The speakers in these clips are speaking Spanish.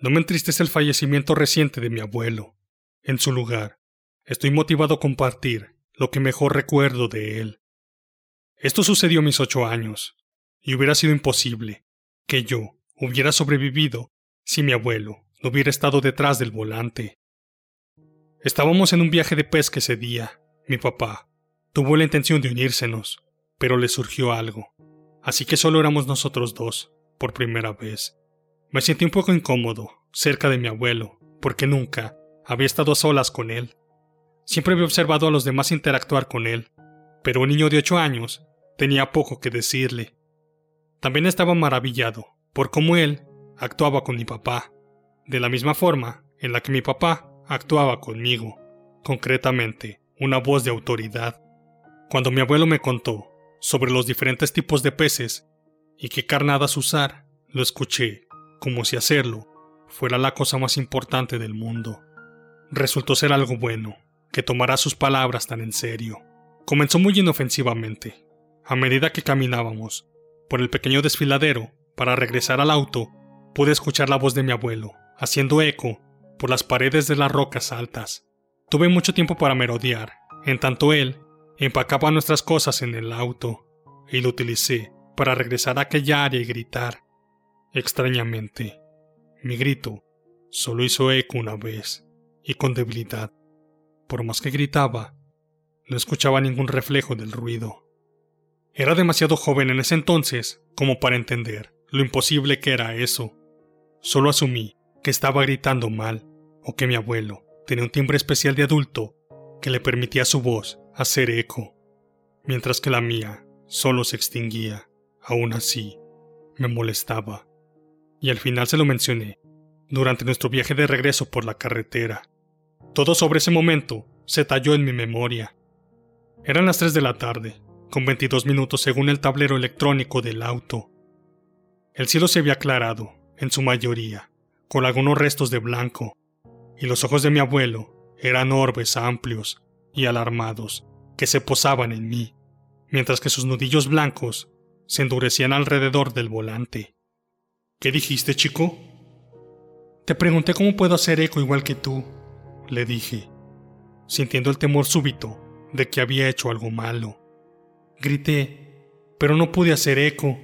No me entristece el fallecimiento reciente de mi abuelo. En su lugar, estoy motivado a compartir lo que mejor recuerdo de él. Esto sucedió a mis ocho años, y hubiera sido imposible que yo hubiera sobrevivido si mi abuelo no hubiera estado detrás del volante. Estábamos en un viaje de pesca ese día. Mi papá tuvo la intención de unírsenos, pero le surgió algo, así que solo éramos nosotros dos, por primera vez. Me sentí un poco incómodo, cerca de mi abuelo, porque nunca había estado a solas con él. Siempre había observado a los demás interactuar con él, pero un niño de ocho años tenía poco que decirle. También estaba maravillado por cómo él actuaba con mi papá, de la misma forma en la que mi papá actuaba conmigo, concretamente una voz de autoridad. Cuando mi abuelo me contó sobre los diferentes tipos de peces y qué carnadas usar, lo escuché como si hacerlo fuera la cosa más importante del mundo. Resultó ser algo bueno, que tomara sus palabras tan en serio. Comenzó muy inofensivamente. A medida que caminábamos por el pequeño desfiladero para regresar al auto, pude escuchar la voz de mi abuelo, haciendo eco por las paredes de las rocas altas. Tuve mucho tiempo para merodear, en tanto él empacaba nuestras cosas en el auto, y lo utilicé para regresar a aquella área y gritar. Extrañamente, mi grito solo hizo eco una vez, y con debilidad. Por más que gritaba, no escuchaba ningún reflejo del ruido. Era demasiado joven en ese entonces como para entender lo imposible que era eso. Solo asumí que estaba gritando mal, o que mi abuelo tenía un timbre especial de adulto que le permitía a su voz hacer eco, mientras que la mía solo se extinguía. Aún así, me molestaba y al final se lo mencioné, durante nuestro viaje de regreso por la carretera. Todo sobre ese momento se talló en mi memoria. Eran las 3 de la tarde, con 22 minutos según el tablero electrónico del auto. El cielo se había aclarado, en su mayoría, con algunos restos de blanco, y los ojos de mi abuelo eran orbes amplios y alarmados que se posaban en mí, mientras que sus nudillos blancos se endurecían alrededor del volante. ¿Qué dijiste, chico? Te pregunté cómo puedo hacer eco igual que tú, le dije, sintiendo el temor súbito de que había hecho algo malo. Grité, pero no pude hacer eco.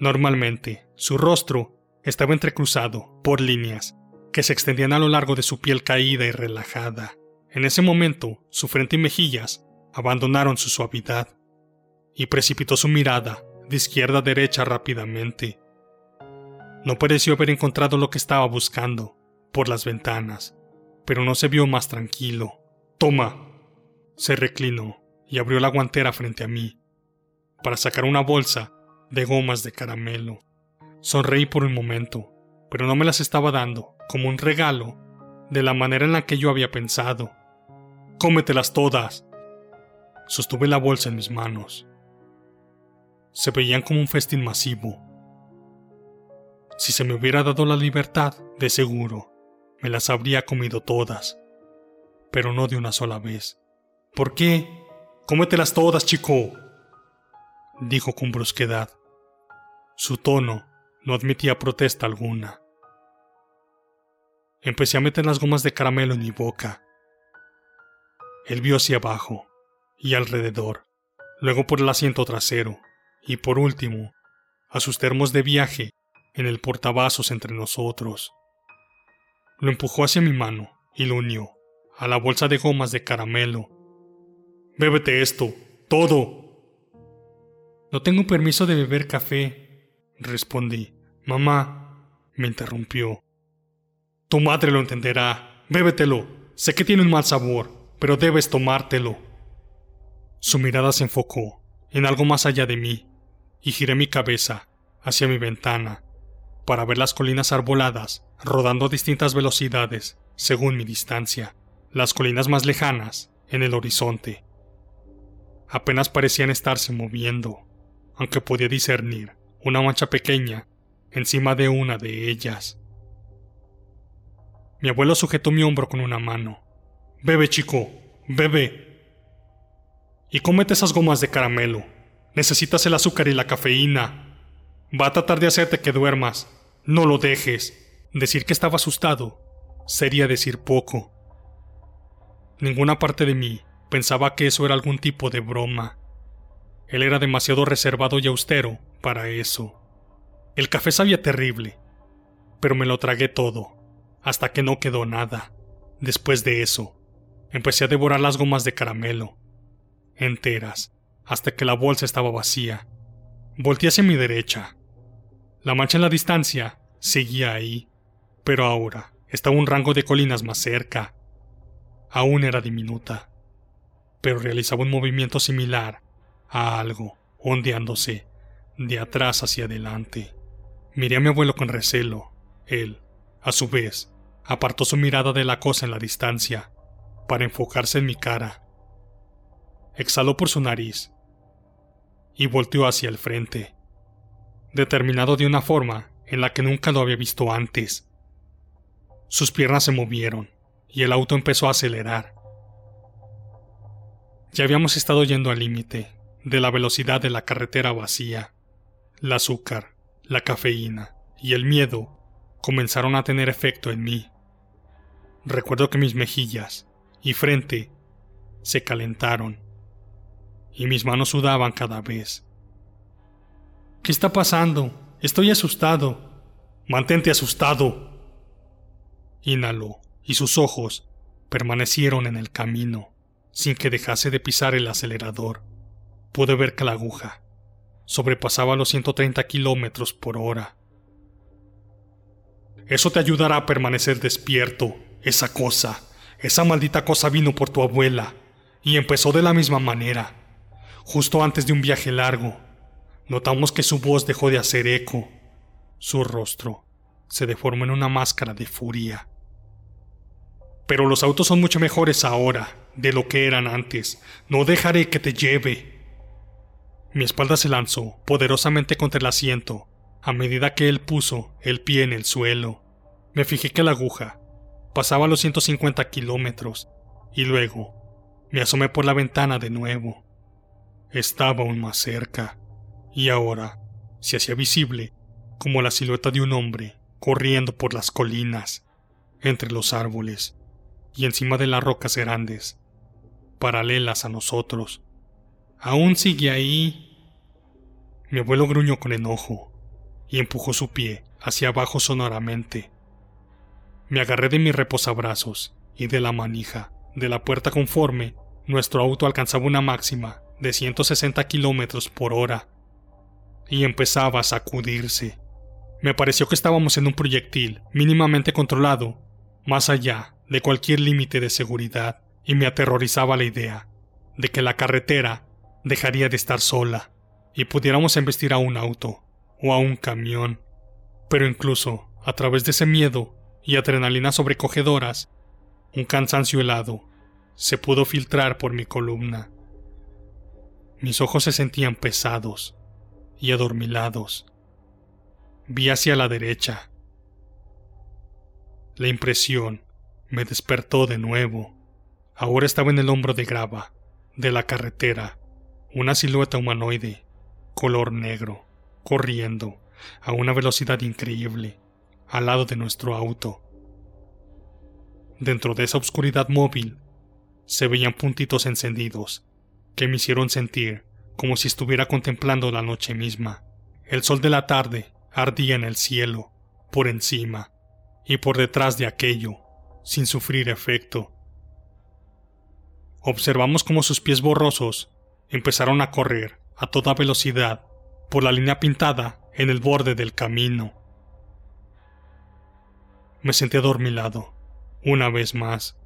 Normalmente, su rostro estaba entrecruzado por líneas que se extendían a lo largo de su piel caída y relajada. En ese momento, su frente y mejillas abandonaron su suavidad y precipitó su mirada de izquierda a derecha rápidamente, no pareció haber encontrado lo que estaba buscando por las ventanas, pero no se vio más tranquilo. Toma. Se reclinó y abrió la guantera frente a mí para sacar una bolsa de gomas de caramelo. Sonreí por un momento, pero no me las estaba dando como un regalo de la manera en la que yo había pensado. Cómetelas todas. Sostuve la bolsa en mis manos. Se veían como un festín masivo si se me hubiera dado la libertad, de seguro, me las habría comido todas. Pero no de una sola vez. ¿Por qué? Cómetelas todas, chico. dijo con brusquedad. Su tono no admitía protesta alguna. Empecé a meter las gomas de caramelo en mi boca. Él vio hacia abajo y alrededor, luego por el asiento trasero y por último, a sus termos de viaje en el portavasos entre nosotros. Lo empujó hacia mi mano y lo unió a la bolsa de gomas de caramelo. Bébete esto, todo. No tengo permiso de beber café, respondí. Mamá, me interrumpió. Tu madre lo entenderá. Bébetelo. Sé que tiene un mal sabor, pero debes tomártelo. Su mirada se enfocó en algo más allá de mí, y giré mi cabeza hacia mi ventana para ver las colinas arboladas rodando a distintas velocidades según mi distancia, las colinas más lejanas en el horizonte. Apenas parecían estarse moviendo, aunque podía discernir una mancha pequeña encima de una de ellas. Mi abuelo sujetó mi hombro con una mano. Bebe, chico, bebe. Y cómete esas gomas de caramelo. Necesitas el azúcar y la cafeína. Va a tratar de hacerte que duermas. No lo dejes. Decir que estaba asustado sería decir poco. Ninguna parte de mí pensaba que eso era algún tipo de broma. Él era demasiado reservado y austero para eso. El café sabía terrible, pero me lo tragué todo, hasta que no quedó nada. Después de eso, empecé a devorar las gomas de caramelo, enteras, hasta que la bolsa estaba vacía. Volté hacia mi derecha. La mancha en la distancia seguía ahí, pero ahora estaba un rango de colinas más cerca. Aún era diminuta, pero realizaba un movimiento similar a algo ondeándose de atrás hacia adelante. Miré a mi abuelo con recelo. Él, a su vez, apartó su mirada de la cosa en la distancia para enfocarse en mi cara. Exhaló por su nariz y volteó hacia el frente, determinado de una forma en la que nunca lo había visto antes. Sus piernas se movieron y el auto empezó a acelerar. Ya habíamos estado yendo al límite de la velocidad de la carretera vacía. El azúcar, la cafeína y el miedo comenzaron a tener efecto en mí. Recuerdo que mis mejillas y frente se calentaron y mis manos sudaban cada vez. ¿Qué está pasando? Estoy asustado. Mantente asustado. Inhaló y sus ojos permanecieron en el camino sin que dejase de pisar el acelerador. Pude ver que la aguja sobrepasaba los 130 kilómetros por hora. Eso te ayudará a permanecer despierto. Esa cosa, esa maldita cosa vino por tu abuela y empezó de la misma manera. Justo antes de un viaje largo, notamos que su voz dejó de hacer eco. Su rostro se deformó en una máscara de furia. Pero los autos son mucho mejores ahora de lo que eran antes. No dejaré que te lleve. Mi espalda se lanzó poderosamente contra el asiento a medida que él puso el pie en el suelo. Me fijé que la aguja pasaba los 150 kilómetros y luego me asomé por la ventana de nuevo. Estaba aún más cerca y ahora se hacía visible como la silueta de un hombre corriendo por las colinas, entre los árboles y encima de las rocas grandes, paralelas a nosotros. Aún sigue ahí. Mi abuelo gruñó con enojo y empujó su pie hacia abajo sonoramente. Me agarré de mis reposabrazos y de la manija de la puerta conforme nuestro auto alcanzaba una máxima de 160 kilómetros por hora y empezaba a sacudirse. Me pareció que estábamos en un proyectil mínimamente controlado, más allá de cualquier límite de seguridad, y me aterrorizaba la idea de que la carretera dejaría de estar sola y pudiéramos embestir a un auto o a un camión. Pero incluso a través de ese miedo y adrenalina sobrecogedoras, un cansancio helado se pudo filtrar por mi columna. Mis ojos se sentían pesados y adormilados. Vi hacia la derecha. La impresión me despertó de nuevo. Ahora estaba en el hombro de grava de la carretera, una silueta humanoide, color negro, corriendo a una velocidad increíble al lado de nuestro auto. Dentro de esa oscuridad móvil se veían puntitos encendidos que me hicieron sentir como si estuviera contemplando la noche misma. El sol de la tarde ardía en el cielo, por encima y por detrás de aquello, sin sufrir efecto. Observamos cómo sus pies borrosos empezaron a correr a toda velocidad por la línea pintada en el borde del camino. Me sentí adormilado, una vez más.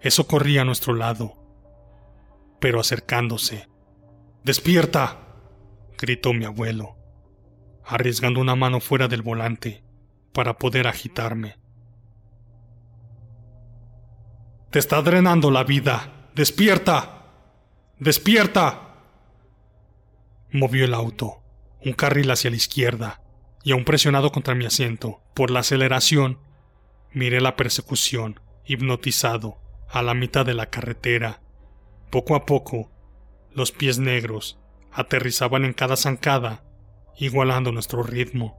Eso corría a nuestro lado, pero acercándose. ¡Despierta! gritó mi abuelo, arriesgando una mano fuera del volante para poder agitarme. Te está drenando la vida. ¡Despierta! ¡Despierta! Movió el auto, un carril hacia la izquierda, y aún presionado contra mi asiento por la aceleración, miré la persecución, hipnotizado, a la mitad de la carretera. Poco a poco, los pies negros aterrizaban en cada zancada, igualando nuestro ritmo.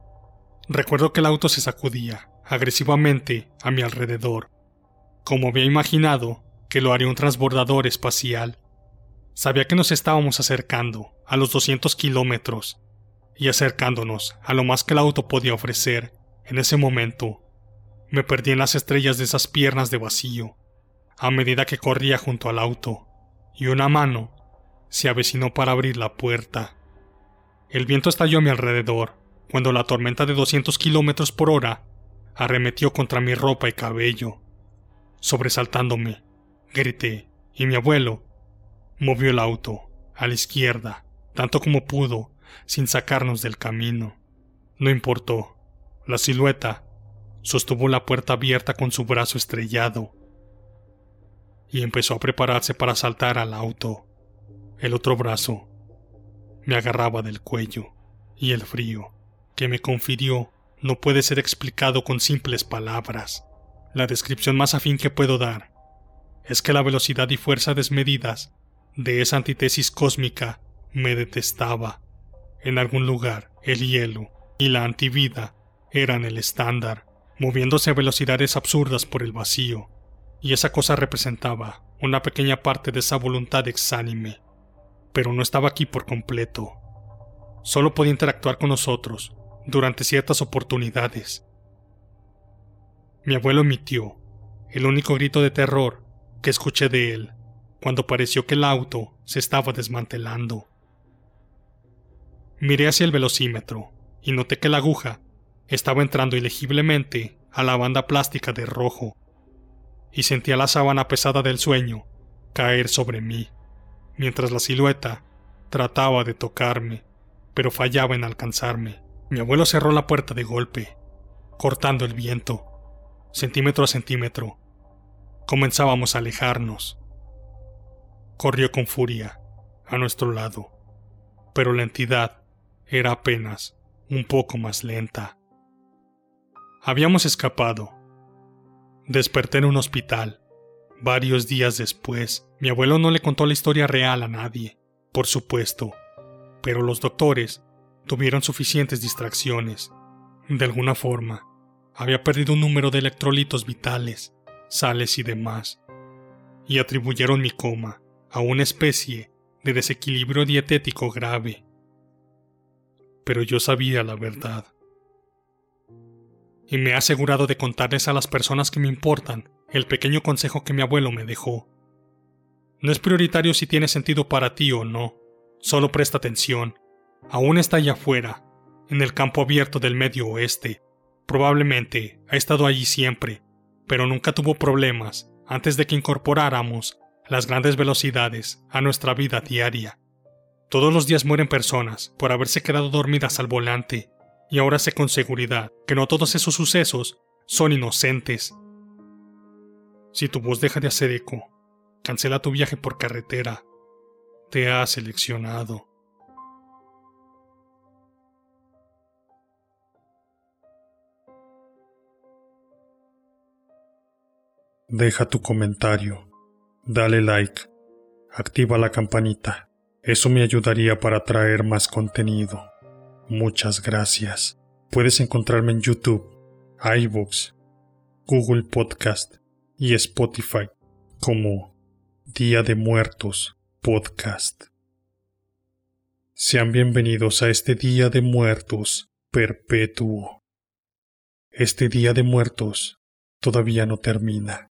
Recuerdo que el auto se sacudía agresivamente a mi alrededor, como había imaginado que lo haría un transbordador espacial. Sabía que nos estábamos acercando a los 200 kilómetros y acercándonos a lo más que el auto podía ofrecer en ese momento. Me perdí en las estrellas de esas piernas de vacío, a medida que corría junto al auto, y una mano se avecinó para abrir la puerta. El viento estalló a mi alrededor, cuando la tormenta de 200 kilómetros por hora arremetió contra mi ropa y cabello. Sobresaltándome, grité, y mi abuelo movió el auto a la izquierda, tanto como pudo, sin sacarnos del camino. No importó. La silueta sostuvo la puerta abierta con su brazo estrellado y empezó a prepararse para saltar al auto. El otro brazo me agarraba del cuello y el frío que me confirió no puede ser explicado con simples palabras. La descripción más afín que puedo dar es que la velocidad y fuerza desmedidas de esa antítesis cósmica me detestaba. En algún lugar, el hielo y la antivida eran el estándar, moviéndose a velocidades absurdas por el vacío, y esa cosa representaba una pequeña parte de esa voluntad exánime. Pero no estaba aquí por completo. Solo podía interactuar con nosotros durante ciertas oportunidades. Mi abuelo emitió el único grito de terror que escuché de él cuando pareció que el auto se estaba desmantelando. Miré hacia el velocímetro y noté que la aguja estaba entrando ilegiblemente a la banda plástica de rojo, y sentía la sábana pesada del sueño caer sobre mí, mientras la silueta trataba de tocarme, pero fallaba en alcanzarme. Mi abuelo cerró la puerta de golpe, cortando el viento, centímetro a centímetro. Comenzábamos a alejarnos. Corrió con furia a nuestro lado, pero la entidad era apenas un poco más lenta. Habíamos escapado. Desperté en un hospital. Varios días después, mi abuelo no le contó la historia real a nadie, por supuesto, pero los doctores tuvieron suficientes distracciones. De alguna forma, había perdido un número de electrolitos vitales, sales y demás, y atribuyeron mi coma a una especie de desequilibrio dietético grave pero yo sabía la verdad. Y me he asegurado de contarles a las personas que me importan el pequeño consejo que mi abuelo me dejó. No es prioritario si tiene sentido para ti o no, solo presta atención. Aún está allá afuera, en el campo abierto del medio oeste. Probablemente ha estado allí siempre, pero nunca tuvo problemas antes de que incorporáramos las grandes velocidades a nuestra vida diaria. Todos los días mueren personas por haberse quedado dormidas al volante, y ahora sé con seguridad que no todos esos sucesos son inocentes. Si tu voz deja de hacer eco, cancela tu viaje por carretera. Te ha seleccionado. Deja tu comentario, dale like, activa la campanita. Eso me ayudaría para traer más contenido. Muchas gracias. Puedes encontrarme en YouTube, iVoox, Google Podcast y Spotify como Día de Muertos Podcast. Sean bienvenidos a este Día de Muertos perpetuo. Este Día de Muertos todavía no termina.